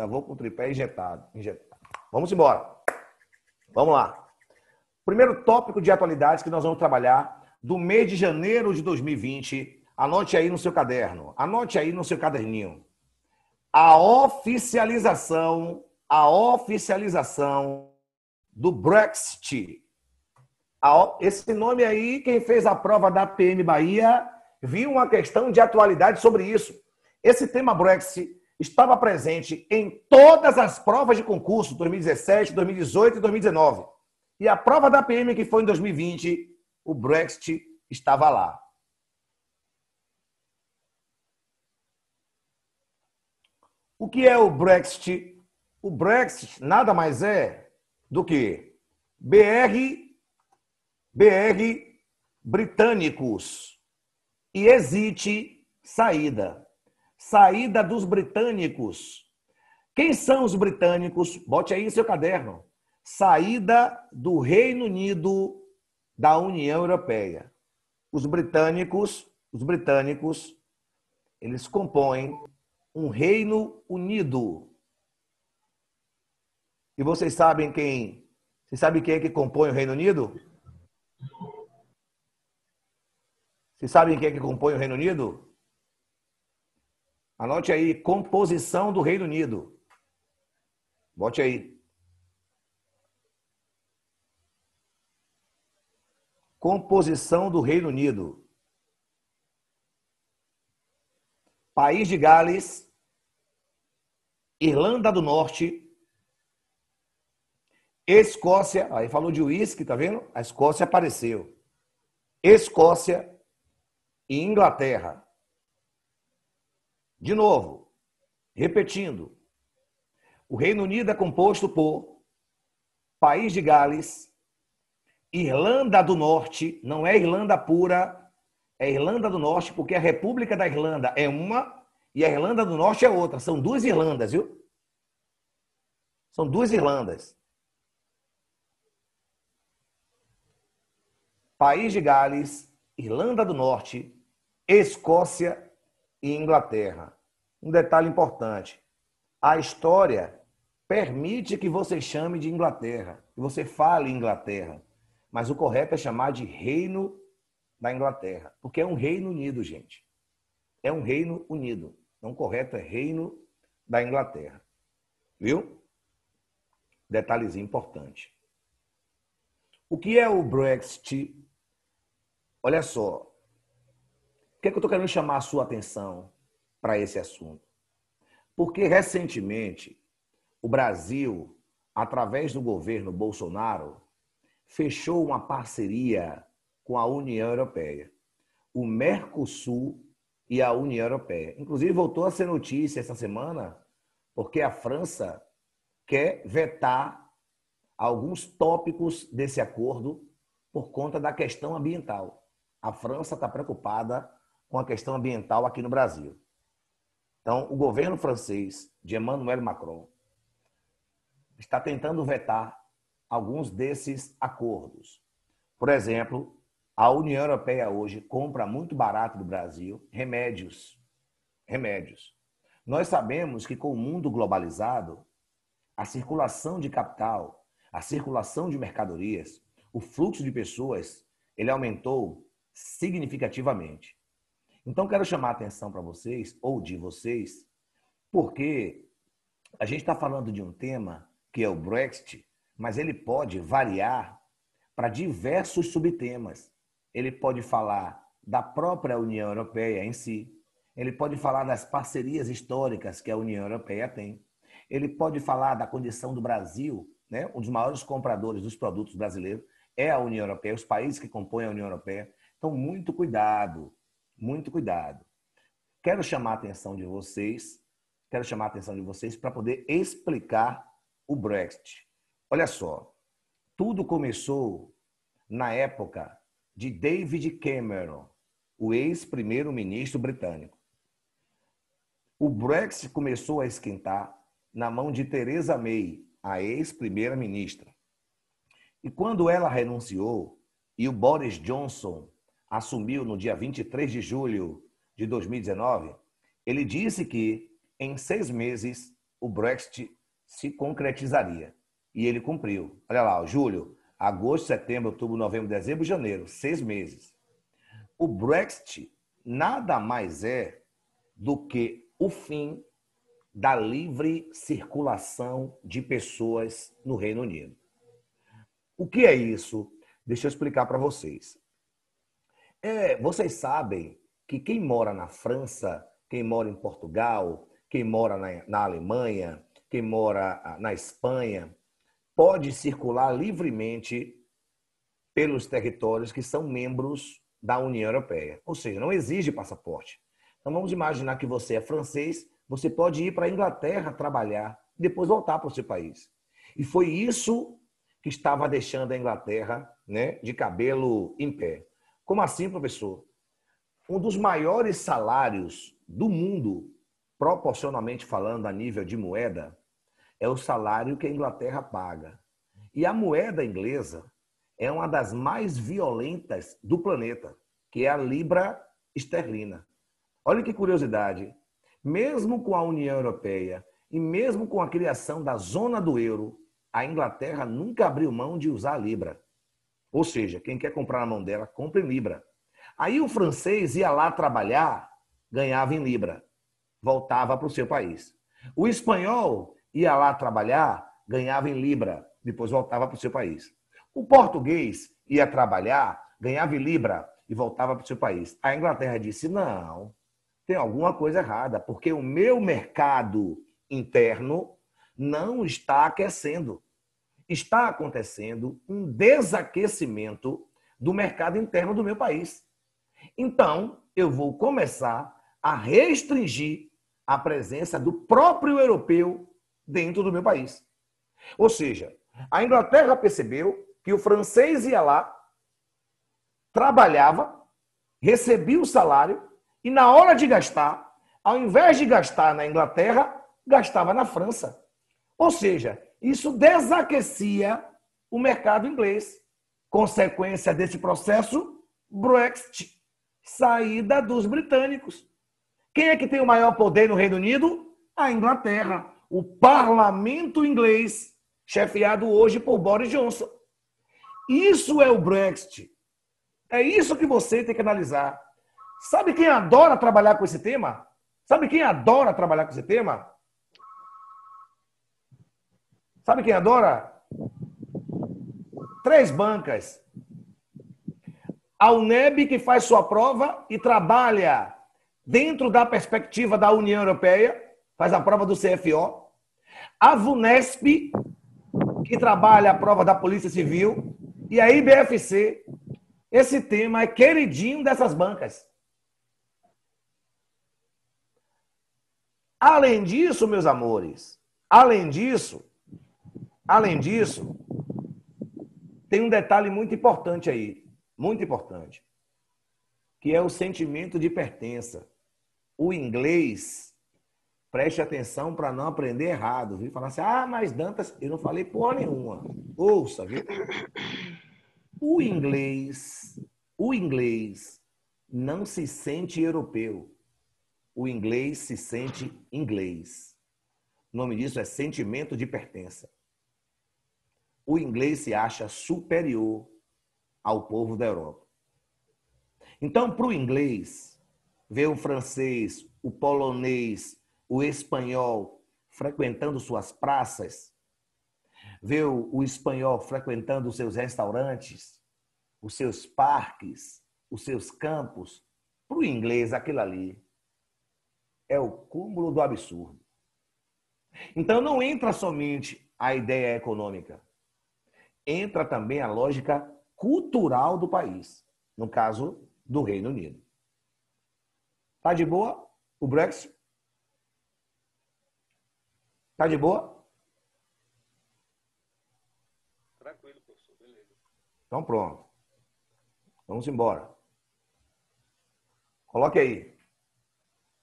Já vou com o tripé injetado. injetado. Vamos embora. Vamos lá. Primeiro tópico de atualidades que nós vamos trabalhar do mês de janeiro de 2020. Anote aí no seu caderno. Anote aí no seu caderninho. A oficialização, a oficialização do Brexit. Esse nome aí, quem fez a prova da PM Bahia, viu uma questão de atualidade sobre isso. Esse tema Brexit estava presente em todas as provas de concurso 2017, 2018 e 2019. E a prova da PM, que foi em 2020, o Brexit estava lá. O que é o Brexit? O Brexit nada mais é do que BR, BR britânicos e existe saída saída dos britânicos. Quem são os britânicos? Bote aí em seu caderno. Saída do Reino Unido da União Europeia. Os britânicos, os britânicos, eles compõem um Reino Unido. E vocês sabem quem? Vocês sabem quem é que compõe o Reino Unido? Vocês sabem quem é que compõe o Reino Unido? Anote aí, composição do Reino Unido. Bote aí. Composição do Reino Unido. País de Gales, Irlanda do Norte, Escócia, aí falou de uísque, tá vendo? A Escócia apareceu. Escócia e Inglaterra. De novo, repetindo, o Reino Unido é composto por País de Gales, Irlanda do Norte, não é Irlanda pura, é Irlanda do Norte, porque a República da Irlanda é uma e a Irlanda do Norte é outra. São duas Irlandas, viu? São duas Irlandas. País de Gales, Irlanda do Norte, Escócia e Inglaterra. Um detalhe importante: a história permite que você chame de Inglaterra, que você fale Inglaterra, mas o correto é chamar de Reino da Inglaterra, porque é um Reino Unido, gente. É um Reino Unido. Não correto é Reino da Inglaterra. Viu? Detalhezinho importante. O que é o Brexit? Olha só, que, é que eu estou querendo chamar a sua atenção para esse assunto? Porque recentemente o Brasil, através do governo Bolsonaro, fechou uma parceria com a União Europeia, o Mercosul e a União Europeia. Inclusive voltou a ser notícia essa semana, porque a França quer vetar alguns tópicos desse acordo por conta da questão ambiental. A França está preocupada com a questão ambiental aqui no Brasil. Então, o governo francês de Emmanuel Macron está tentando vetar alguns desses acordos. Por exemplo, a União Europeia hoje compra muito barato do Brasil remédios. Remédios. Nós sabemos que com o mundo globalizado, a circulação de capital, a circulação de mercadorias, o fluxo de pessoas, ele aumentou significativamente. Então, quero chamar a atenção para vocês, ou de vocês, porque a gente está falando de um tema que é o Brexit, mas ele pode variar para diversos subtemas. Ele pode falar da própria União Europeia em si, ele pode falar das parcerias históricas que a União Europeia tem, ele pode falar da condição do Brasil, né? um dos maiores compradores dos produtos brasileiros é a União Europeia, os países que compõem a União Europeia. Então, muito cuidado muito cuidado. Quero chamar a atenção de vocês, quero chamar a atenção de vocês para poder explicar o Brexit. Olha só, tudo começou na época de David Cameron, o ex-primeiro-ministro britânico. O Brexit começou a esquentar na mão de Theresa May, a ex-primeira-ministra. E quando ela renunciou e o Boris Johnson assumiu no dia 23 de julho de 2019, ele disse que em seis meses o Brexit se concretizaria. E ele cumpriu. Olha lá, julho, agosto, setembro, outubro, novembro, dezembro, janeiro, seis meses. O Brexit nada mais é do que o fim da livre circulação de pessoas no Reino Unido. O que é isso? Deixa eu explicar para vocês. É, vocês sabem que quem mora na França, quem mora em Portugal, quem mora na, na Alemanha, quem mora ah, na Espanha, pode circular livremente pelos territórios que são membros da União Europeia. Ou seja, não exige passaporte. Então vamos imaginar que você é francês, você pode ir para a Inglaterra trabalhar e depois voltar para o seu país. E foi isso que estava deixando a Inglaterra né, de cabelo em pé. Como assim, professor? Um dos maiores salários do mundo, proporcionalmente falando a nível de moeda, é o salário que a Inglaterra paga. E a moeda inglesa é uma das mais violentas do planeta, que é a libra esterlina. Olha que curiosidade. Mesmo com a União Europeia e mesmo com a criação da zona do euro, a Inglaterra nunca abriu mão de usar a libra. Ou seja, quem quer comprar na mão dela, compra em libra. Aí o francês ia lá trabalhar, ganhava em libra, voltava para o seu país. O espanhol ia lá trabalhar, ganhava em libra, depois voltava para o seu país. O português ia trabalhar, ganhava em libra e voltava para o seu país. A Inglaterra disse: não, tem alguma coisa errada, porque o meu mercado interno não está aquecendo. Está acontecendo um desaquecimento do mercado interno do meu país. Então, eu vou começar a restringir a presença do próprio europeu dentro do meu país. Ou seja, a Inglaterra percebeu que o francês ia lá, trabalhava, recebia o salário e na hora de gastar, ao invés de gastar na Inglaterra, gastava na França. Ou seja, isso desaquecia o mercado inglês. Consequência desse processo, Brexit, saída dos britânicos. Quem é que tem o maior poder no Reino Unido? A Inglaterra o parlamento inglês, chefiado hoje por Boris Johnson. Isso é o Brexit. É isso que você tem que analisar. Sabe quem adora trabalhar com esse tema? Sabe quem adora trabalhar com esse tema? Sabe quem adora? Três bancas. A UNEB, que faz sua prova e trabalha dentro da perspectiva da União Europeia, faz a prova do CFO. A VUNESP, que trabalha a prova da Polícia Civil. E a IBFC. Esse tema é queridinho dessas bancas. Além disso, meus amores, além disso, além disso, tem um detalhe muito importante aí, muito importante, que é o sentimento de pertença. O inglês Preste atenção para não aprender errado, viu? Falar assim, ah, mas Dantas, eu não falei porra nenhuma. Ouça, viu? O inglês, o inglês não se sente europeu. O inglês se sente inglês. O nome disso é sentimento de pertença. O inglês se acha superior ao povo da Europa. Então, para o inglês, ver o francês, o polonês, o espanhol frequentando suas praças, ver o espanhol frequentando seus restaurantes, os seus parques, os seus campos. Para o inglês, aquilo ali é o cúmulo do absurdo. Então, não entra somente a ideia econômica, entra também a lógica cultural do país, no caso do Reino Unido. Tá de boa o Brexit? Tá de boa? Tranquilo, professor. Beleza. Então pronto. Vamos embora. Coloque aí.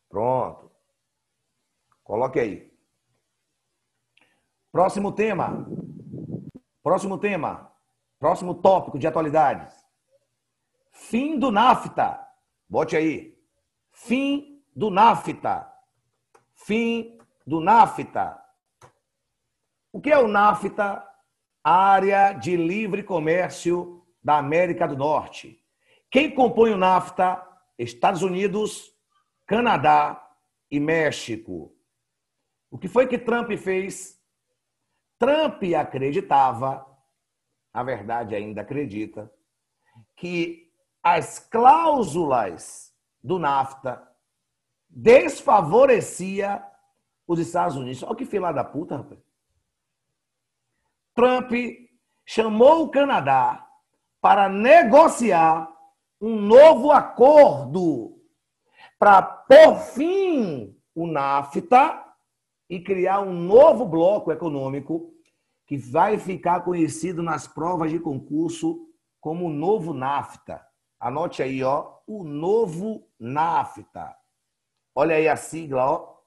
Pronto. Coloque aí. Próximo tema. Próximo tema. Próximo tópico de atualidades. Fim do NAFTA. Bote aí. Fim do NAFTA. Fim do NAFTA. O que é o NAFTA? Área de Livre Comércio da América do Norte. Quem compõe o NAFTA? Estados Unidos, Canadá e México. O que foi que Trump fez? Trump acreditava, a verdade ainda acredita, que as cláusulas do NAFTA desfavorecia os Estados Unidos. Olha que fila da puta, rapaz. Trump chamou o Canadá para negociar um novo acordo para por fim o NAFTA e criar um novo bloco econômico que vai ficar conhecido nas provas de concurso como o novo NAFTA. Anote aí, ó, o novo NAFTA. Olha aí a sigla, ó,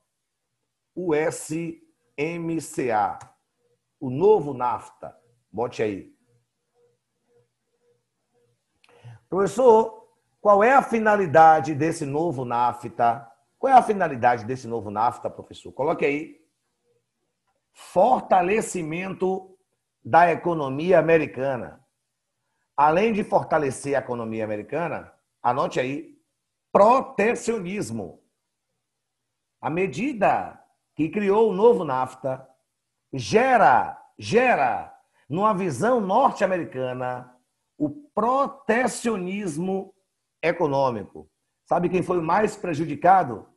USMCA. O novo NAFTA. Bote aí. Professor, qual é a finalidade desse novo NAFTA? Qual é a finalidade desse novo NAFTA, professor? Coloque aí. Fortalecimento da economia americana. Além de fortalecer a economia americana, anote aí, protecionismo. A medida que criou o novo NAFTA gera, gera, numa visão norte-americana, o protecionismo econômico. Sabe quem foi o mais prejudicado?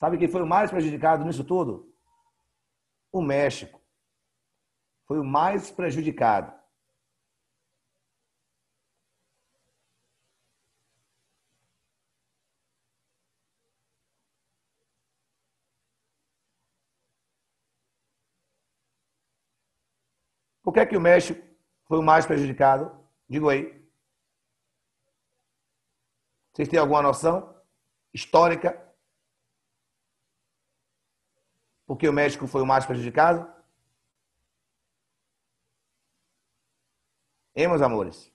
Sabe quem foi o mais prejudicado nisso tudo? O México. Foi o mais prejudicado. Por que, é que o México foi o mais prejudicado? Digo aí. Vocês têm alguma noção histórica? Porque o México foi o mais prejudicado? Hein, meus amores?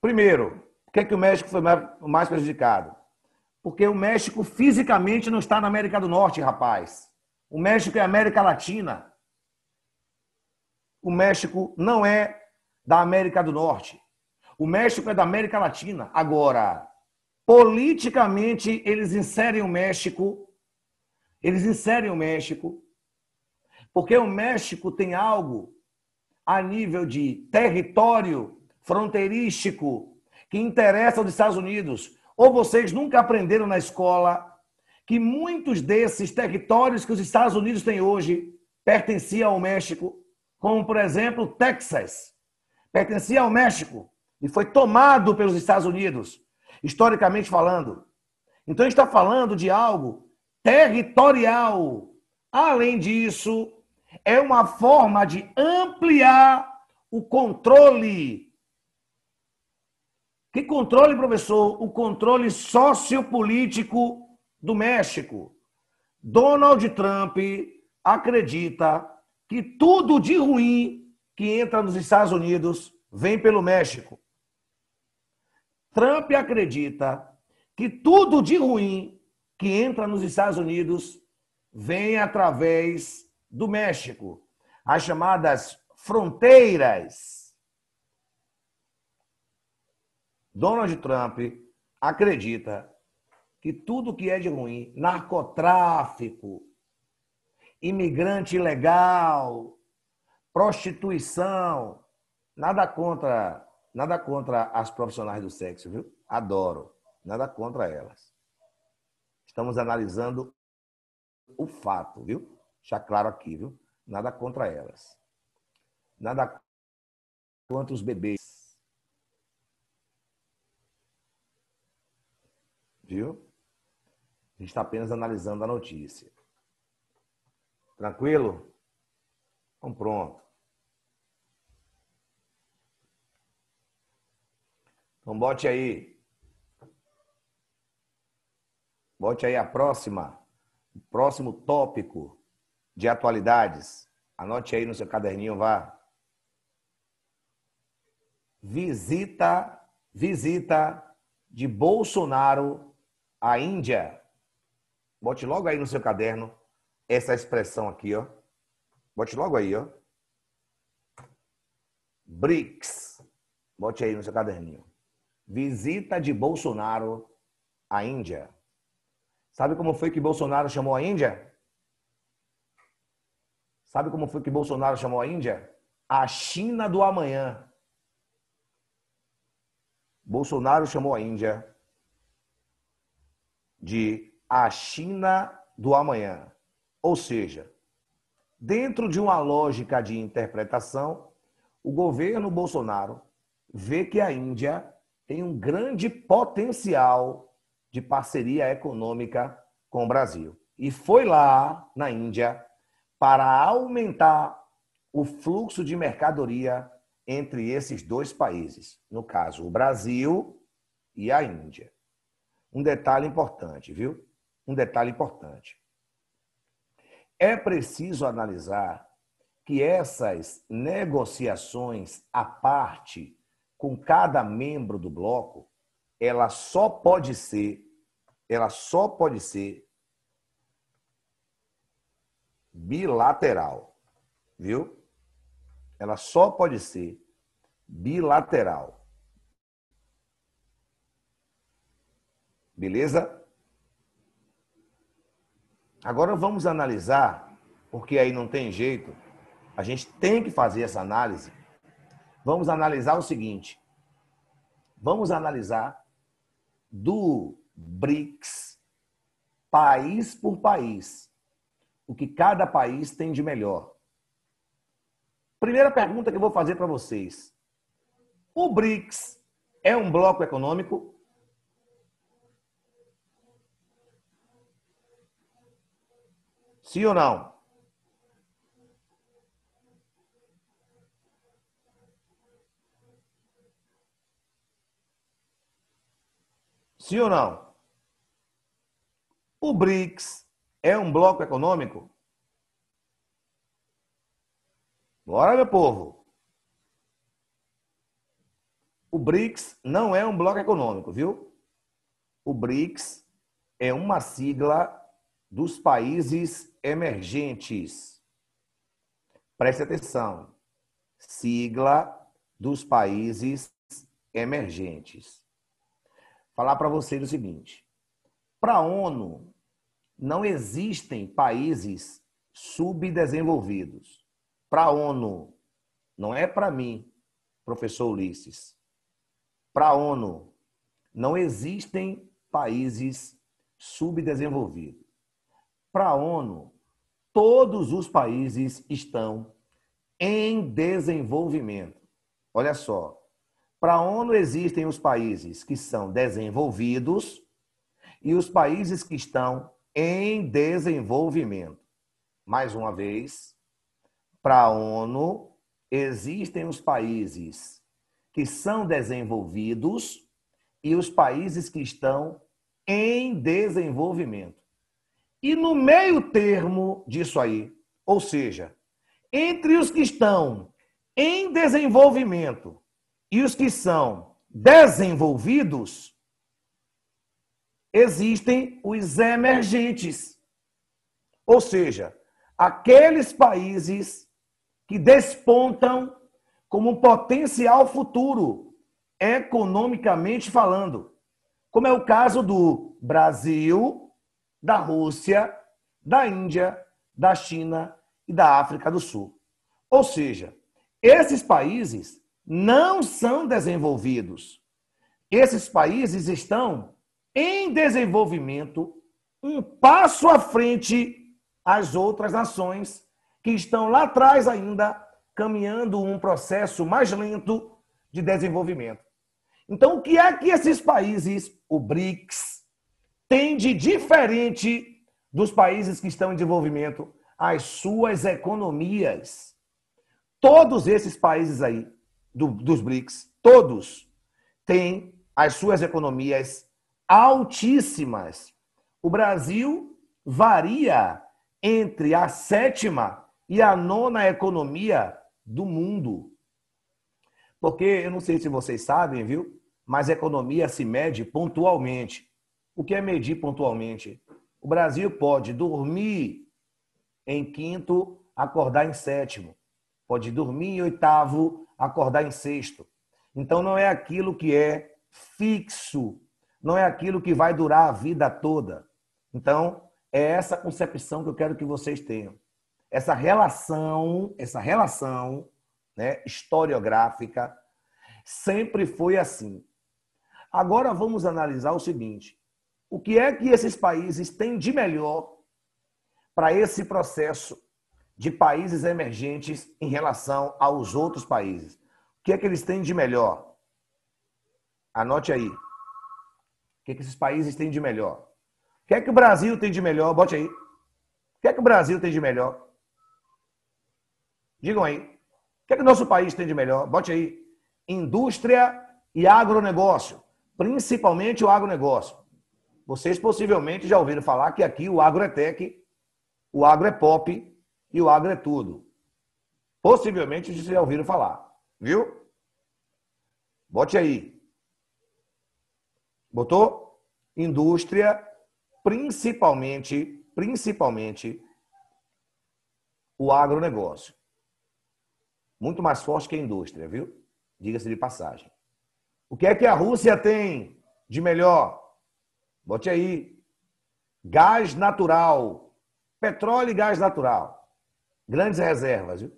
Primeiro, por que, é que o México foi o mais prejudicado? Porque o México fisicamente não está na América do Norte, rapaz. O México é América Latina o México não é da América do Norte. O México é da América Latina. Agora, politicamente, eles inserem o México, eles inserem o México, porque o México tem algo a nível de território fronteirístico que interessa aos Estados Unidos. Ou vocês nunca aprenderam na escola que muitos desses territórios que os Estados Unidos têm hoje pertenciam ao México? Como por exemplo Texas, pertencia ao México e foi tomado pelos Estados Unidos, historicamente falando. Então está falando de algo territorial. Além disso, é uma forma de ampliar o controle. Que controle, professor? O controle sociopolítico do México. Donald Trump acredita que tudo de ruim que entra nos Estados Unidos vem pelo México. Trump acredita que tudo de ruim que entra nos Estados Unidos vem através do México, as chamadas fronteiras. Donald Trump acredita que tudo que é de ruim, narcotráfico, imigrante ilegal, prostituição. Nada contra, nada contra as profissionais do sexo, viu? Adoro. Nada contra elas. Estamos analisando o fato, viu? Já claro aqui, viu? Nada contra elas. Nada contra os bebês. Viu? A gente está apenas analisando a notícia. Tranquilo? Então pronto. Então bote aí. Bote aí a próxima, o próximo tópico de atualidades. Anote aí no seu caderninho, vá. Visita, visita de Bolsonaro à Índia. Bote logo aí no seu caderno essa expressão aqui, ó. Bote logo aí, ó. BRICS. Bote aí no seu caderninho. Visita de Bolsonaro à Índia. Sabe como foi que Bolsonaro chamou a Índia? Sabe como foi que Bolsonaro chamou a Índia? A China do amanhã. Bolsonaro chamou a Índia de a China do amanhã. Ou seja, dentro de uma lógica de interpretação, o governo Bolsonaro vê que a Índia tem um grande potencial de parceria econômica com o Brasil. E foi lá, na Índia, para aumentar o fluxo de mercadoria entre esses dois países, no caso, o Brasil e a Índia. Um detalhe importante, viu? Um detalhe importante. É preciso analisar que essas negociações à parte com cada membro do bloco, ela só pode ser, ela só pode ser bilateral, viu? Ela só pode ser bilateral. Beleza? Agora vamos analisar, porque aí não tem jeito, a gente tem que fazer essa análise. Vamos analisar o seguinte: vamos analisar do BRICS, país por país, o que cada país tem de melhor. Primeira pergunta que eu vou fazer para vocês: o BRICS é um bloco econômico? Sim ou não? Sim ou não? O BRICS é um bloco econômico? Bora, meu povo. O BRICS não é um bloco econômico, viu? O BRICS é uma sigla dos países emergentes. Preste atenção. Sigla dos países emergentes. Falar para vocês o seguinte: para a ONU não existem países subdesenvolvidos. Para a ONU, não é para mim, professor Ulisses. Para a ONU, não existem países subdesenvolvidos. Para a ONU, todos os países estão em desenvolvimento. Olha só, para a ONU existem os países que são desenvolvidos e os países que estão em desenvolvimento. Mais uma vez, para a ONU existem os países que são desenvolvidos e os países que estão em desenvolvimento. E no meio termo disso aí, ou seja, entre os que estão em desenvolvimento e os que são desenvolvidos, existem os emergentes. Ou seja, aqueles países que despontam como um potencial futuro, economicamente falando. Como é o caso do Brasil, da Rússia, da Índia, da China e da África do Sul. Ou seja, esses países não são desenvolvidos. Esses países estão em desenvolvimento, um passo à frente às outras nações que estão lá atrás ainda caminhando um processo mais lento de desenvolvimento. Então, o que é que esses países, o BRICS, têm de diferente dos países que estão em desenvolvimento? As suas economias. Todos esses países aí, do, dos BRICS, todos têm as suas economias altíssimas. O Brasil varia entre a sétima e a nona economia do mundo. Porque eu não sei se vocês sabem, viu? Mas a economia se mede pontualmente. O que é medir pontualmente? O Brasil pode dormir em quinto, acordar em sétimo. Pode dormir em oitavo, acordar em sexto. Então não é aquilo que é fixo, não é aquilo que vai durar a vida toda. Então, é essa concepção que eu quero que vocês tenham. Essa relação, essa relação né, historiográfica sempre foi assim. Agora vamos analisar o seguinte: o que é que esses países têm de melhor para esse processo de países emergentes em relação aos outros países? O que é que eles têm de melhor? Anote aí. O que, é que esses países têm de melhor? O que é que o Brasil tem de melhor? Bote aí. O que é que o Brasil tem de melhor? Digam aí. O que é que o nosso país tem de melhor? Bote aí. Indústria e agronegócio. Principalmente o agronegócio. Vocês possivelmente já ouviram falar que aqui o agro é tech, o agro é pop e o agro é tudo. Possivelmente vocês já ouviram falar. Viu? Bote aí. Botou? Indústria, principalmente, principalmente o agronegócio. Muito mais forte que a indústria, viu? Diga-se de passagem. O que é que a Rússia tem de melhor? Bote aí. Gás natural. Petróleo e gás natural. Grandes reservas, viu?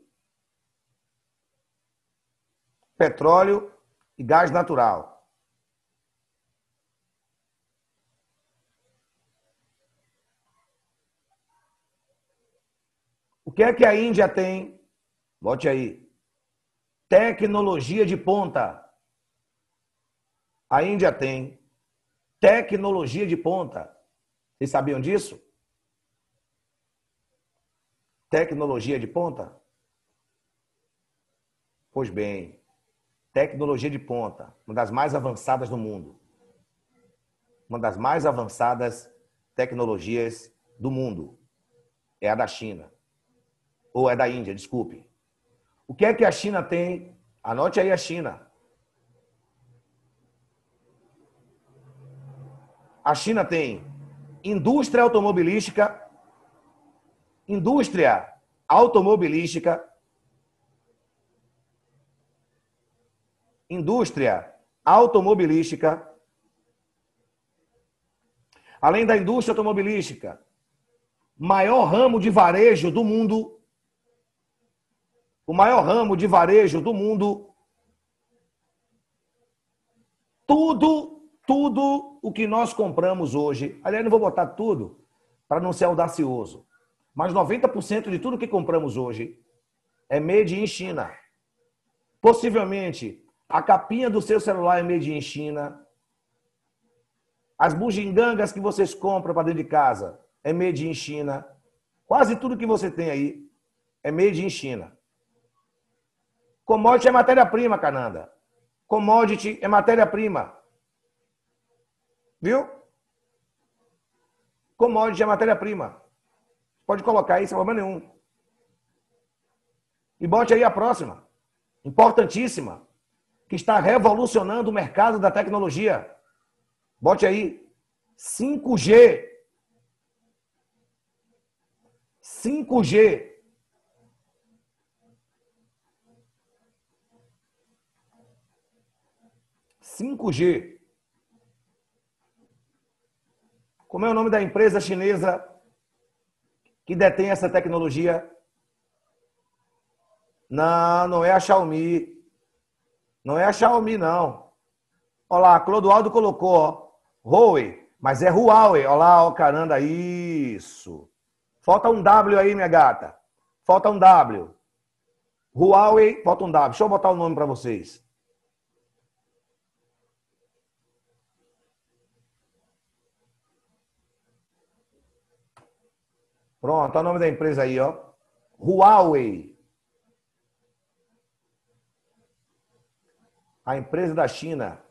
Petróleo e gás natural. O que é que a Índia tem? Bote aí. Tecnologia de ponta. A Índia tem tecnologia de ponta. Vocês sabiam disso? Tecnologia de ponta? Pois bem, tecnologia de ponta, uma das mais avançadas do mundo. Uma das mais avançadas tecnologias do mundo é a da China. Ou é da Índia, desculpe. O que é que a China tem? Anote aí a China. A China tem indústria automobilística, indústria automobilística, indústria automobilística, além da indústria automobilística, maior ramo de varejo do mundo o maior ramo de varejo do mundo. Tudo, tudo o que nós compramos hoje, aliás, não vou botar tudo para não ser audacioso, mas 90% de tudo que compramos hoje é made in China. Possivelmente, a capinha do seu celular é made in China. As bugigangas que vocês compram para dentro de casa é made in China. Quase tudo que você tem aí é made in China. Commodity é matéria-prima, Cananda. Commodity é matéria-prima. Viu? Commodity é matéria-prima. Pode colocar aí sem problema nenhum. E bote aí a próxima. Importantíssima. Que está revolucionando o mercado da tecnologia. Bote aí. 5G. 5G 5G. Como é o nome da empresa chinesa que detém essa tecnologia? Não, não é a Xiaomi. Não é a Xiaomi, não. Olha lá, Clodoaldo colocou, ó, Huawei, mas é Huawei. Olha lá, ó, caramba, isso. Falta um W aí, minha gata. Falta um W. Huawei, falta um W. Deixa eu botar o nome para vocês. Pronto, olha o nome da empresa aí, ó. Huawei. A empresa da China.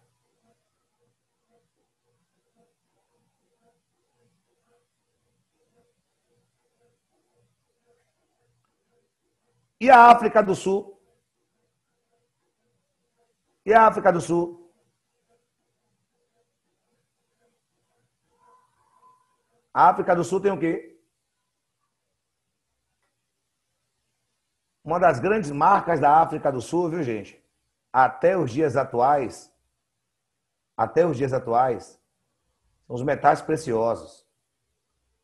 E a África do Sul? E a África do Sul? A África do Sul tem o quê? Uma das grandes marcas da África do Sul, viu, gente? Até os dias atuais, até os dias atuais, são os metais preciosos,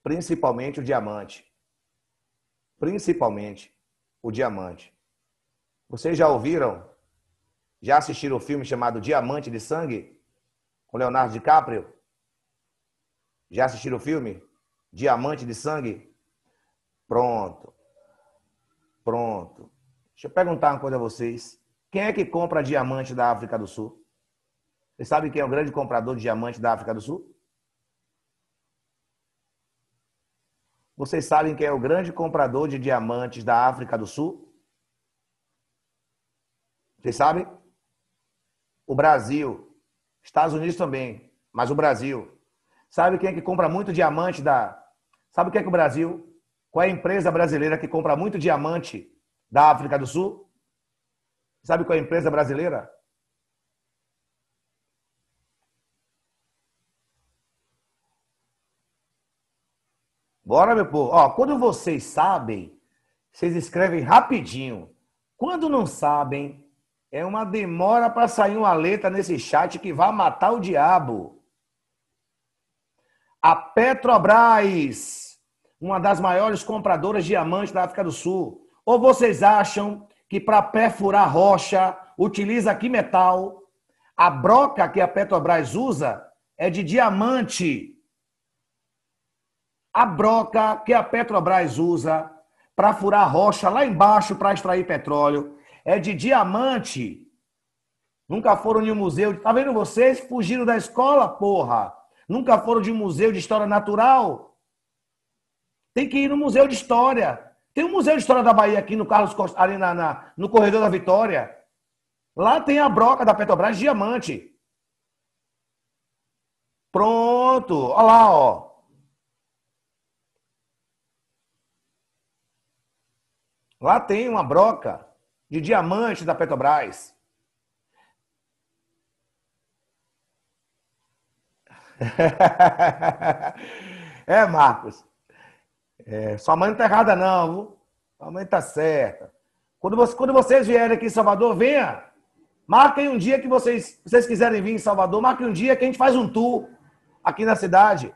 principalmente o diamante. Principalmente o diamante. Vocês já ouviram? Já assistiram o filme chamado Diamante de Sangue? Com Leonardo DiCaprio? Já assistiram o filme? Diamante de Sangue? Pronto. Pronto. Deixa eu perguntar uma coisa a vocês. Quem é que compra diamante da África do Sul? Vocês sabem quem é o grande comprador de diamante da África do Sul? Vocês sabem quem é o grande comprador de diamantes da África do Sul? Vocês sabem? O Brasil. Estados Unidos também, mas o Brasil. Sabe quem é que compra muito diamante da. Sabe o que é que o Brasil? Qual é a empresa brasileira que compra muito diamante da África do Sul? Sabe qual é a empresa brasileira? Bora, meu povo. Ó, quando vocês sabem, vocês escrevem rapidinho. Quando não sabem, é uma demora para sair uma letra nesse chat que vai matar o diabo. A Petrobras, uma das maiores compradoras de diamantes da África do Sul. Ou vocês acham que para perfurar rocha utiliza que metal? A broca que a Petrobras usa é de diamante. A broca que a Petrobras usa para furar rocha lá embaixo para extrair petróleo é de diamante. Nunca foram em um museu. Tá vendo vocês? Fugiram da escola, porra. Nunca foram de um museu de história natural. Tem que ir no museu de história. Tem um museu de história da Bahia aqui no Carlos Costa, ali na, na, no corredor da Vitória. Lá tem a broca da Petrobras diamante. Pronto. Olha lá, ó. Lá tem uma broca de diamante da Petrobras. é, Marcos. É, sua mãe não tá errada, não. Viu? Sua mãe tá certa. Quando, você, quando vocês vierem aqui em Salvador, venha. Marquem um dia que vocês, vocês quiserem vir em Salvador. Marquem um dia que a gente faz um tour aqui na cidade.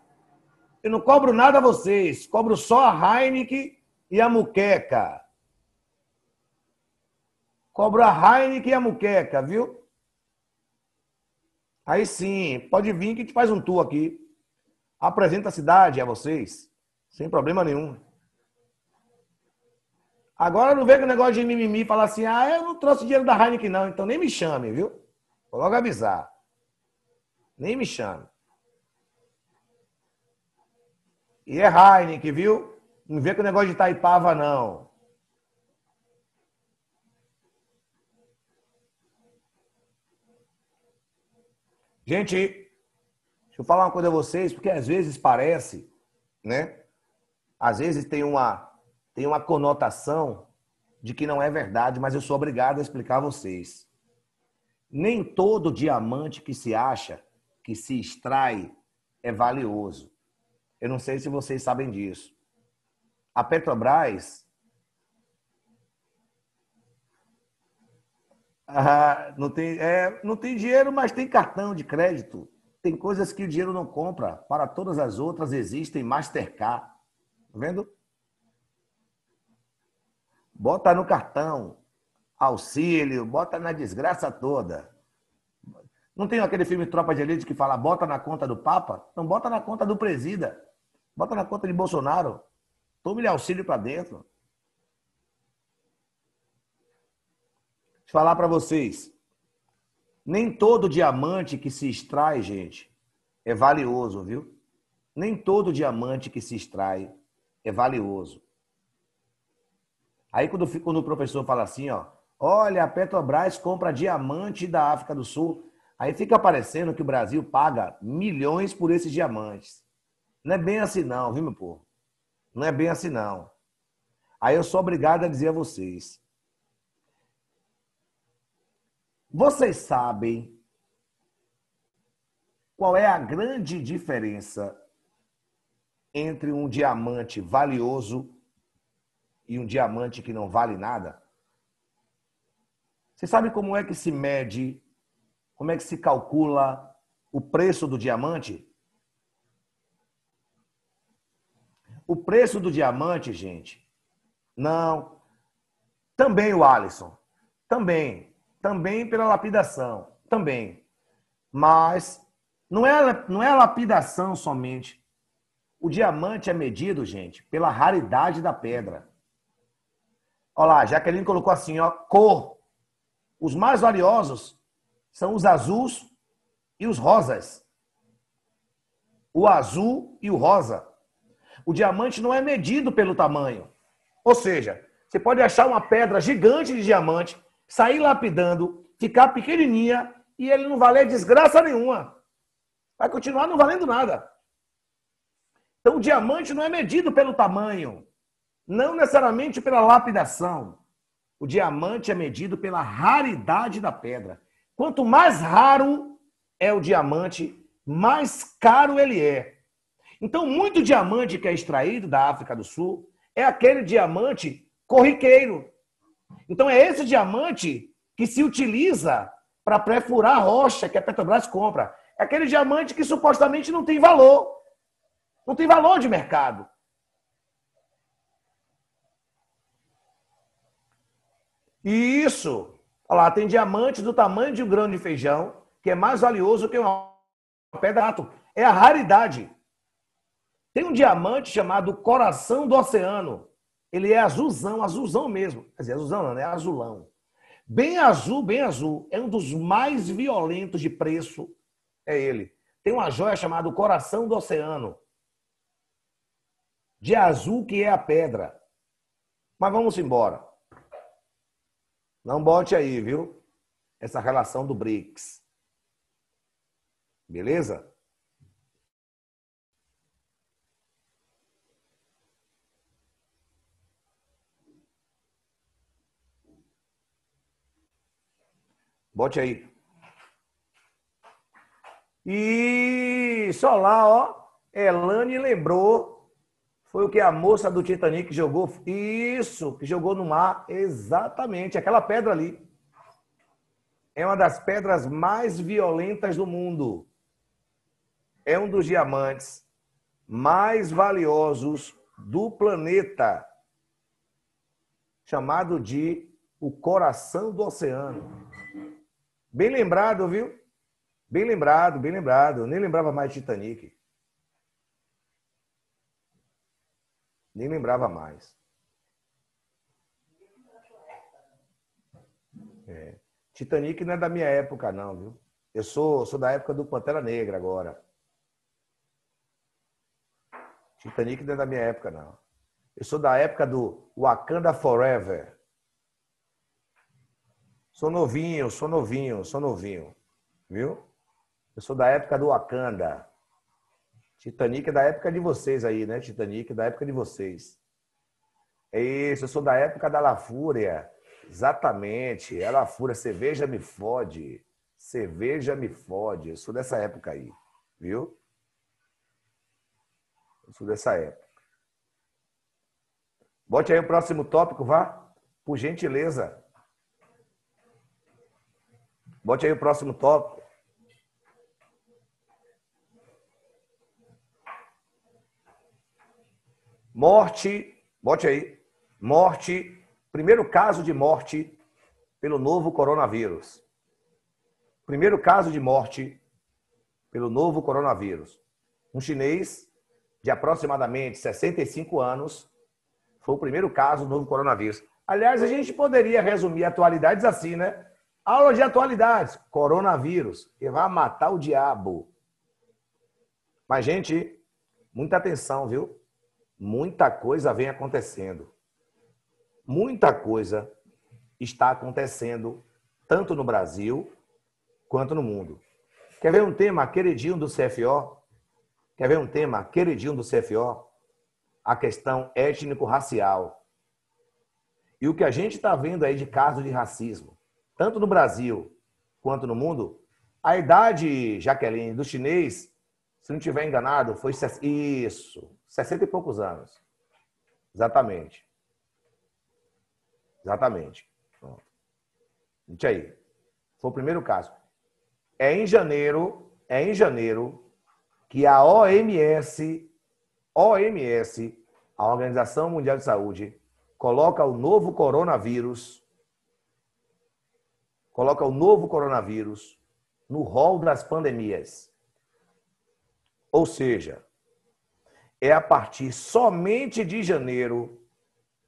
Eu não cobro nada a vocês. Cobro só a Heineken e a muqueca. Cobro a Heineken e a muqueca, viu? Aí sim, pode vir que a gente faz um tour aqui. Apresenta a cidade a vocês, sem problema nenhum. Agora não vem com o negócio de mimimi falar assim, ah, eu não trouxe dinheiro da Heineken não, então nem me chame, viu? Vou logo avisar. Nem me chame. E é Heineken, viu? Não vem com o negócio de Taipava, não. Gente, deixa eu falar uma coisa a vocês, porque às vezes parece, né? Às vezes tem uma, tem uma conotação de que não é verdade, mas eu sou obrigado a explicar a vocês. Nem todo diamante que se acha, que se extrai, é valioso. Eu não sei se vocês sabem disso. A Petrobras Ah, não, tem, é, não tem dinheiro, mas tem cartão de crédito. Tem coisas que o dinheiro não compra. Para todas as outras existem Mastercard. Tá vendo? Bota no cartão. Auxílio, bota na desgraça toda. Não tem aquele filme Tropa de Elite que fala bota na conta do Papa? Então bota na conta do presida. Bota na conta de Bolsonaro. Tome-lhe auxílio para dentro. falar para vocês. Nem todo diamante que se extrai, gente, é valioso, viu? Nem todo diamante que se extrai é valioso. Aí quando, quando o professor fala assim, ó, olha, a Petrobras compra diamante da África do Sul, aí fica parecendo que o Brasil paga milhões por esses diamantes. Não é bem assim não, viu, meu povo? Não é bem assim não. Aí eu sou obrigado a dizer a vocês, vocês sabem qual é a grande diferença entre um diamante valioso e um diamante que não vale nada? Você sabe como é que se mede, como é que se calcula o preço do diamante? O preço do diamante, gente, não. Também o Alisson. Também. Também pela lapidação. Também. Mas não é, não é a lapidação somente. O diamante é medido, gente, pela raridade da pedra. Olha lá, Jaqueline colocou assim, ó, cor. Os mais valiosos são os azuis e os rosas. O azul e o rosa. O diamante não é medido pelo tamanho. Ou seja, você pode achar uma pedra gigante de diamante, sair lapidando, ficar pequenininha e ele não valer desgraça nenhuma. Vai continuar não valendo nada. Então, o diamante não é medido pelo tamanho, não necessariamente pela lapidação. O diamante é medido pela raridade da pedra. Quanto mais raro é o diamante, mais caro ele é. Então, muito diamante que é extraído da África do Sul é aquele diamante corriqueiro. Então, é esse diamante que se utiliza para perfurar a rocha que a Petrobras compra. É aquele diamante que supostamente não tem valor. Não tem valor de mercado. E isso, olha lá, tem diamante do tamanho de um grão de feijão, que é mais valioso que uma pedra. É a raridade. Tem um diamante chamado Coração do Oceano. Ele é azulzão, azulzão mesmo. Quer dizer, azulzão não, é azulão. Bem azul, bem azul. É um dos mais violentos de preço. É ele. Tem uma joia chamada Coração do Oceano. De azul que é a pedra. Mas vamos embora. Não bote aí, viu? Essa relação do BRICS. Beleza? Bote aí. E só lá, ó. Elane lembrou foi o que a moça do Titanic jogou. Isso, que jogou no mar. Exatamente, aquela pedra ali. É uma das pedras mais violentas do mundo. É um dos diamantes mais valiosos do planeta. Chamado de o coração do oceano. Bem lembrado, viu? Bem lembrado, bem lembrado. Eu nem lembrava mais de Titanic. Nem lembrava mais. É. Titanic não é da minha época, não, viu? Eu sou, sou da época do Pantera Negra agora. Titanic não é da minha época, não. Eu sou da época do Wakanda Forever. Sou novinho, sou novinho, sou novinho. Viu? Eu sou da época do Wakanda. Titanic é da época de vocês aí, né? Titanic é da época de vocês. É isso, eu sou da época da La Fúria. Exatamente. É La Fúria, cerveja me fode. Cerveja me fode. Eu sou dessa época aí, viu? Eu sou dessa época. Bote aí o próximo tópico, vá. Por gentileza. Bote aí o próximo tópico. Morte, bote aí. Morte, primeiro caso de morte pelo novo coronavírus. Primeiro caso de morte pelo novo coronavírus. Um chinês de aproximadamente 65 anos foi o primeiro caso do novo coronavírus. Aliás, a gente poderia resumir atualidades assim, né? Aula de atualidades, coronavírus, que vai matar o diabo. Mas, gente, muita atenção, viu? Muita coisa vem acontecendo. Muita coisa está acontecendo, tanto no Brasil quanto no mundo. Quer ver um tema queridinho do CFO? Quer ver um tema queridinho do CFO? A questão étnico-racial. E o que a gente está vendo aí de casos de racismo, tanto no Brasil quanto no mundo, a idade, Jaqueline, do chinês Se não estiver enganado, foi isso, 60 e poucos anos. Exatamente. Exatamente. Gente aí. Foi o primeiro caso. É em janeiro, é em janeiro que a OMS, OMS, a Organização Mundial de Saúde, coloca o novo coronavírus, coloca o novo coronavírus no rol das pandemias. Ou seja, é a partir somente de janeiro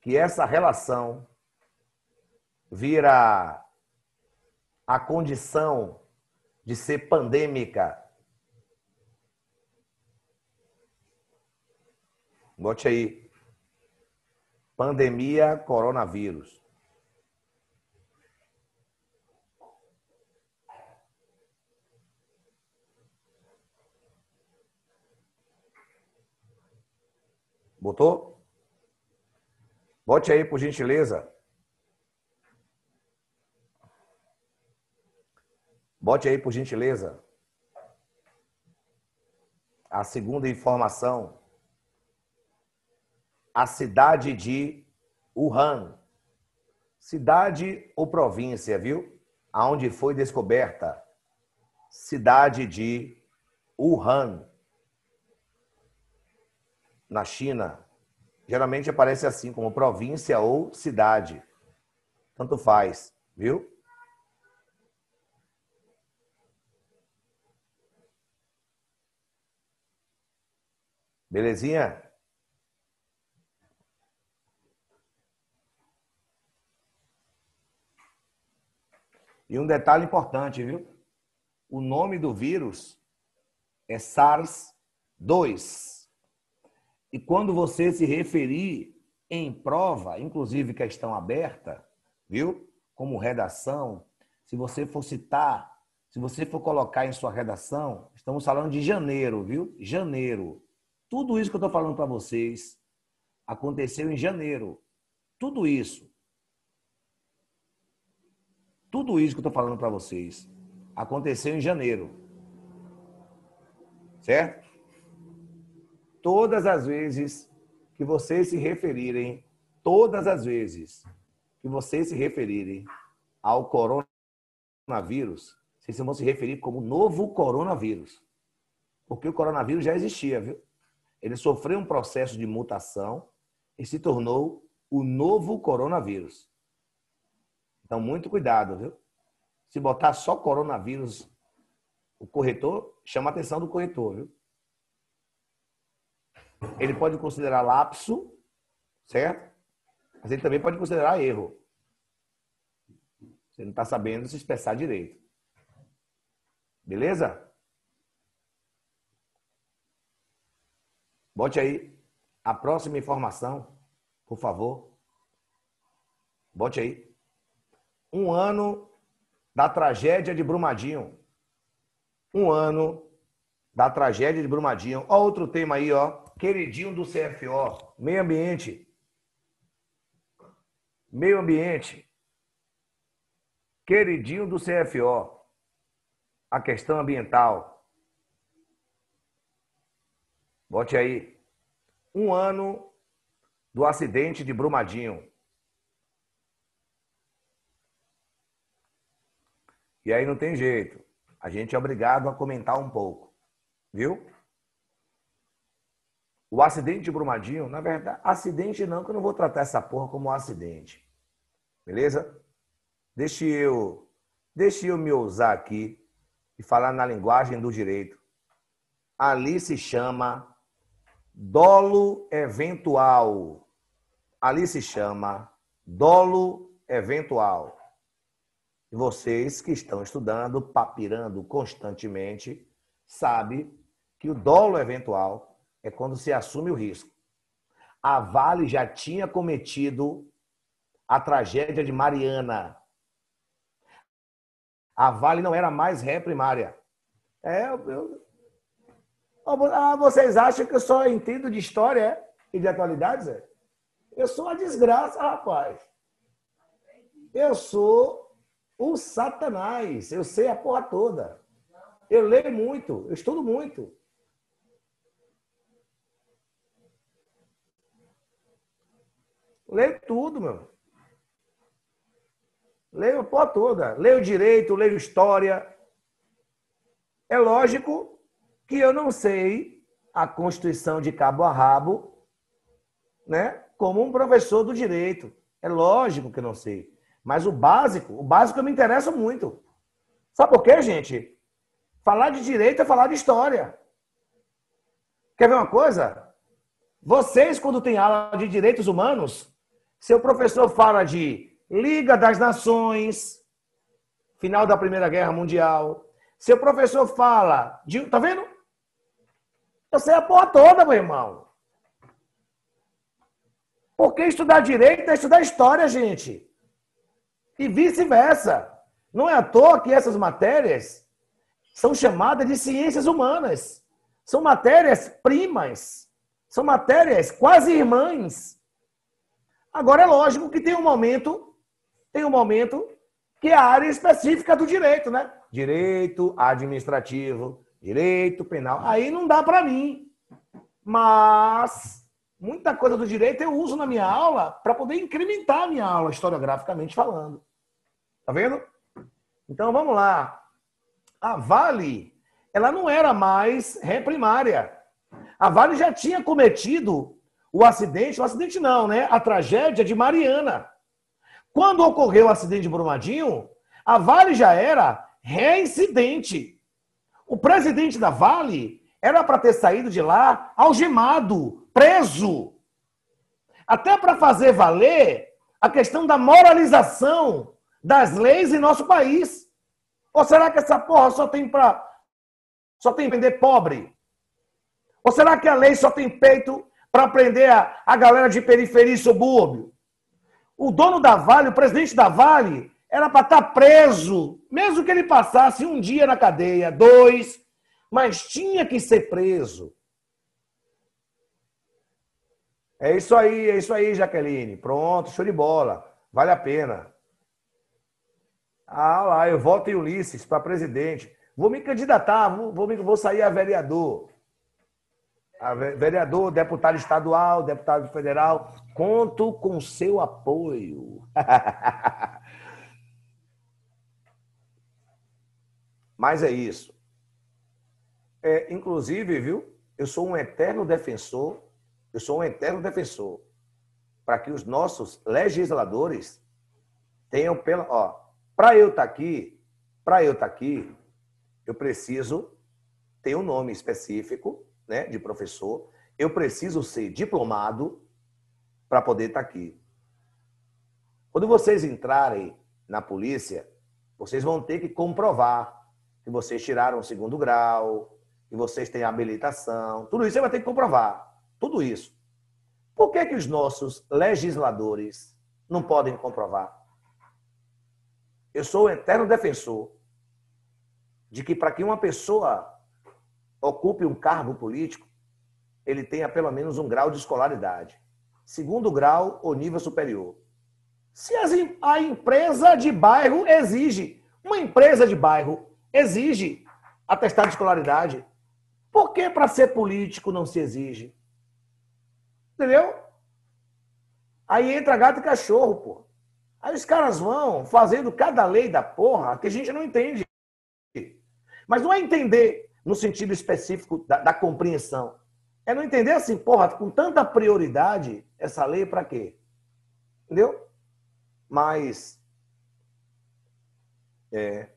que essa relação vira a condição de ser pandêmica. Bote aí. Pandemia coronavírus. Botou? Bote aí, por gentileza. Bote aí, por gentileza. A segunda informação. A cidade de Wuhan. Cidade ou província, viu? Aonde foi descoberta. Cidade de Wuhan na China, geralmente aparece assim, como província ou cidade. Tanto faz, viu? Belezinha? E um detalhe importante, viu? O nome do vírus é SARS-2. E quando você se referir em prova, inclusive questão aberta, viu? Como redação, se você for citar, se você for colocar em sua redação, estamos falando de janeiro, viu? Janeiro. Tudo isso que eu estou falando para vocês aconteceu em janeiro. Tudo isso. Tudo isso que eu estou falando para vocês aconteceu em janeiro. Certo? Todas as vezes que vocês se referirem, todas as vezes que vocês se referirem ao coronavírus, vocês vão se referir como novo coronavírus. Porque o coronavírus já existia, viu? Ele sofreu um processo de mutação e se tornou o novo coronavírus. Então, muito cuidado, viu? Se botar só coronavírus, o corretor chama a atenção do corretor, viu? Ele pode considerar lapso, certo? Mas ele também pode considerar erro. Você não está sabendo se expressar direito. Beleza? Bote aí a próxima informação, por favor. Bote aí. Um ano da tragédia de Brumadinho. Um ano da tragédia de Brumadinho. Ó, outro tema aí, ó queridinho do CFO, meio ambiente. Meio ambiente. Queridinho do CFO, a questão ambiental. Bote aí. Um ano do acidente de Brumadinho. E aí não tem jeito. A gente é obrigado a comentar um pouco. Viu? O acidente de Brumadinho, na verdade, acidente não, que eu não vou tratar essa porra como um acidente. Beleza? Deixa eu, deixa eu me usar aqui e falar na linguagem do direito. Ali se chama dolo eventual. Ali se chama dolo eventual. E vocês que estão estudando, papirando constantemente, sabem que o dolo eventual é quando se assume o risco. A Vale já tinha cometido a tragédia de Mariana. A Vale não era mais ré primária. É, eu... Ah, vocês acham que eu só entendo de história é? e de atualidades? É? Eu sou a desgraça, rapaz. Eu sou o satanás. Eu sei a porra toda. Eu leio muito, eu estudo muito. Leio tudo, meu. Leio a porra toda. Leio direito, leio história. É lógico que eu não sei a Constituição de cabo a rabo, né? Como um professor do direito. É lógico que eu não sei. Mas o básico, o básico me interessa muito. Sabe por quê, gente? Falar de direito é falar de história. Quer ver uma coisa? Vocês, quando tem aula de direitos humanos, seu professor fala de Liga das Nações, final da Primeira Guerra Mundial. Seu professor fala de. Tá vendo? Eu sei a porra toda, meu irmão. Porque estudar direito é estudar história, gente. E vice-versa. Não é à toa que essas matérias são chamadas de ciências humanas. São matérias primas. São matérias quase irmãs. Agora é lógico que tem um momento, tem um momento que é a área específica do direito, né? Direito administrativo, direito penal. Aí não dá para mim. Mas muita coisa do direito eu uso na minha aula para poder incrementar a minha aula historiograficamente falando. Tá vendo? Então vamos lá. A Vale, ela não era mais ré primária. A Vale já tinha cometido o acidente, o acidente não, né? A tragédia de Mariana. Quando ocorreu o acidente de Brumadinho, a Vale já era reincidente. O presidente da Vale era para ter saído de lá algemado, preso. Até para fazer valer a questão da moralização das leis em nosso país. Ou será que essa porra só tem para só tem vender pobre? Ou será que a lei só tem peito para prender a, a galera de periferia e subúrbio? O dono da Vale, o presidente da Vale, era para estar tá preso, mesmo que ele passasse um dia na cadeia, dois, mas tinha que ser preso. É isso aí, é isso aí, Jaqueline. Pronto, show de bola. Vale a pena. Ah lá, eu voto em Ulisses para presidente. Vou me candidatar, vou, vou, vou sair a vereador. Vereador, deputado estadual, deputado federal. Conto com seu apoio. Mas é isso. É, inclusive, viu? Eu sou um eterno defensor, eu sou um eterno defensor para que os nossos legisladores tenham pela, ó, para eu estar tá aqui, para eu estar tá aqui, eu preciso ter um nome específico, né, de professor. Eu preciso ser diplomado para poder estar tá aqui. Quando vocês entrarem na polícia, vocês vão ter que comprovar que vocês tiraram o segundo grau, que vocês têm habilitação. Tudo isso você vai ter que comprovar. Tudo isso. Por que, que os nossos legisladores não podem comprovar? Eu sou o eterno defensor de que para que uma pessoa ocupe um cargo político, ele tenha pelo menos um grau de escolaridade. Segundo grau ou nível superior. Se a empresa de bairro exige, uma empresa de bairro exige atestado de escolaridade, por que para ser político não se exige? Entendeu? Aí entra gato e cachorro, pô. Aí os caras vão fazendo cada lei da porra que a gente não entende. Mas não é entender no sentido específico da, da compreensão. É não entender assim, porra, com tanta prioridade, essa lei para quê? Entendeu? Mas é,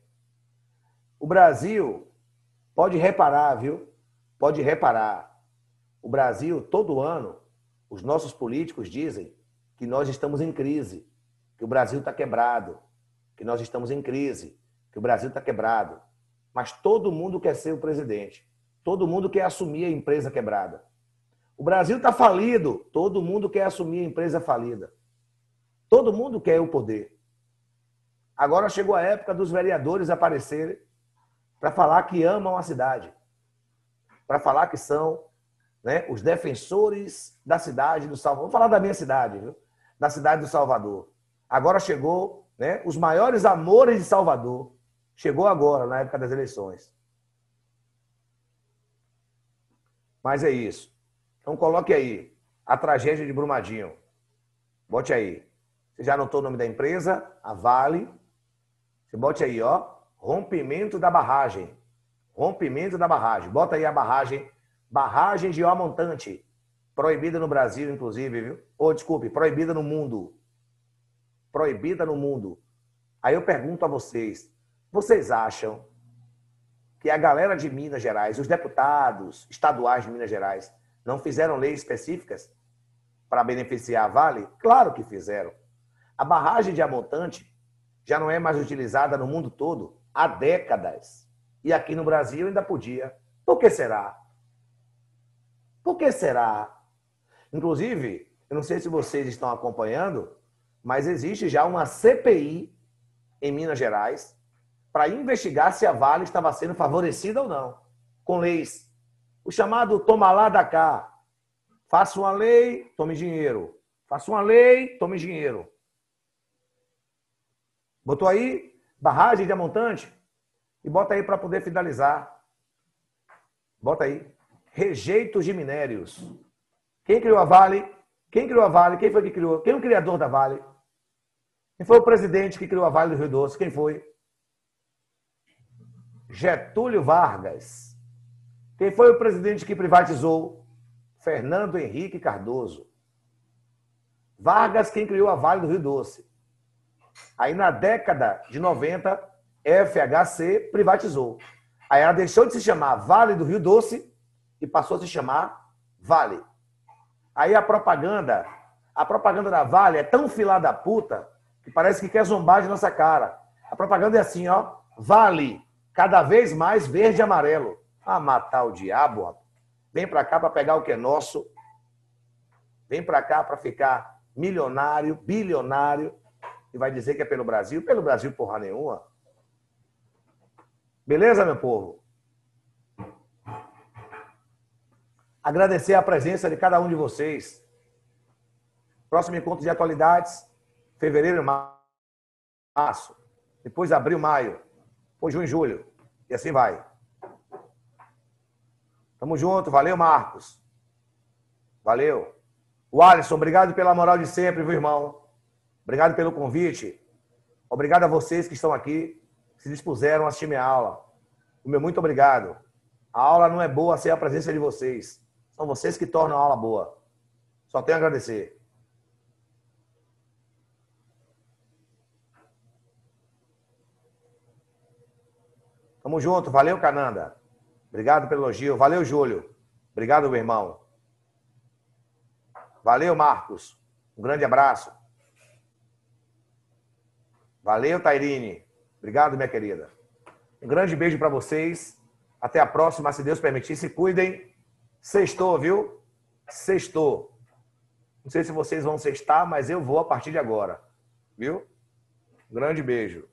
o Brasil pode reparar, viu? Pode reparar. O Brasil, todo ano, os nossos políticos dizem que nós estamos em crise que o Brasil está quebrado, que nós estamos em crise, que o Brasil está quebrado. Mas todo mundo quer ser o presidente. Todo mundo quer assumir a empresa quebrada. O Brasil está falido. Todo mundo quer assumir a empresa falida. Todo mundo quer o poder. Agora chegou a época dos vereadores aparecerem para falar que amam a cidade. Para falar que são né, os defensores da cidade do Salvador. Vou falar da minha cidade, viu? Da cidade do Salvador. Agora chegou, né? Os maiores amores de Salvador. Chegou agora, na época das eleições. Mas é isso. Então coloque aí a tragédia de Brumadinho. Bote aí. Você já anotou o nome da empresa? A Vale. Você bote aí, ó. Rompimento da barragem. Rompimento da barragem. Bota aí a barragem. Barragem de ó montante. Proibida no Brasil, inclusive, viu? Ou, desculpe, proibida no mundo. Proibida no mundo. Aí eu pergunto a vocês: vocês acham que a galera de Minas Gerais, os deputados estaduais de Minas Gerais, não fizeram leis específicas para beneficiar a Vale? Claro que fizeram. A barragem de Amontante já não é mais utilizada no mundo todo há décadas. E aqui no Brasil ainda podia. Por que será? Por que será? Inclusive, eu não sei se vocês estão acompanhando, mas existe já uma CPI em Minas Gerais para investigar se a Vale estava sendo favorecida ou não, com leis. O chamado toma lá da cá. Faça uma lei, tome dinheiro. Faça uma lei, tome dinheiro. Botou aí barragem de amontante e bota aí para poder finalizar. Bota aí. Rejeitos de minérios. Quem criou a Vale? Quem criou a Vale? Quem foi que criou? Quem é o criador da Vale? Quem foi o presidente que criou a Vale do Rio Doce? Quem foi? Getúlio Vargas. Quem foi o presidente que privatizou? Fernando Henrique Cardoso. Vargas, quem criou a Vale do Rio Doce. Aí, na década de 90, FHC privatizou. Aí ela deixou de se chamar Vale do Rio Doce e passou a se chamar Vale. Aí a propaganda, a propaganda da Vale é tão filada da puta que parece que quer zombar de nossa cara. A propaganda é assim, ó. Vale, cada vez mais verde e amarelo. Ah, matar o diabo, ó. Vem para cá para pegar o que é nosso. Vem para cá para ficar milionário, bilionário. E vai dizer que é pelo Brasil? Pelo Brasil, porra nenhuma. Beleza, meu povo? Agradecer a presença de cada um de vocês. Próximo encontro de atualidades fevereiro, março, depois abril, maio, depois junho, julho, e assim vai. Tamo junto, valeu, Marcos. Valeu. O Alisson, obrigado pela moral de sempre, viu, irmão? Obrigado pelo convite. Obrigado a vocês que estão aqui, se dispuseram a assistir minha aula. O meu muito obrigado. A aula não é boa sem a presença de vocês. São vocês que tornam a aula boa. Só tenho a agradecer. Tamo junto. Valeu, Cananda. Obrigado pelo elogio. Valeu, Júlio. Obrigado, meu irmão. Valeu, Marcos. Um grande abraço. Valeu, Tairine. Obrigado, minha querida. Um grande beijo para vocês. Até a próxima, se Deus permitir. Se cuidem. Sextou, viu? Sextou. Não sei se vocês vão sextar, mas eu vou a partir de agora. Viu? Um grande beijo.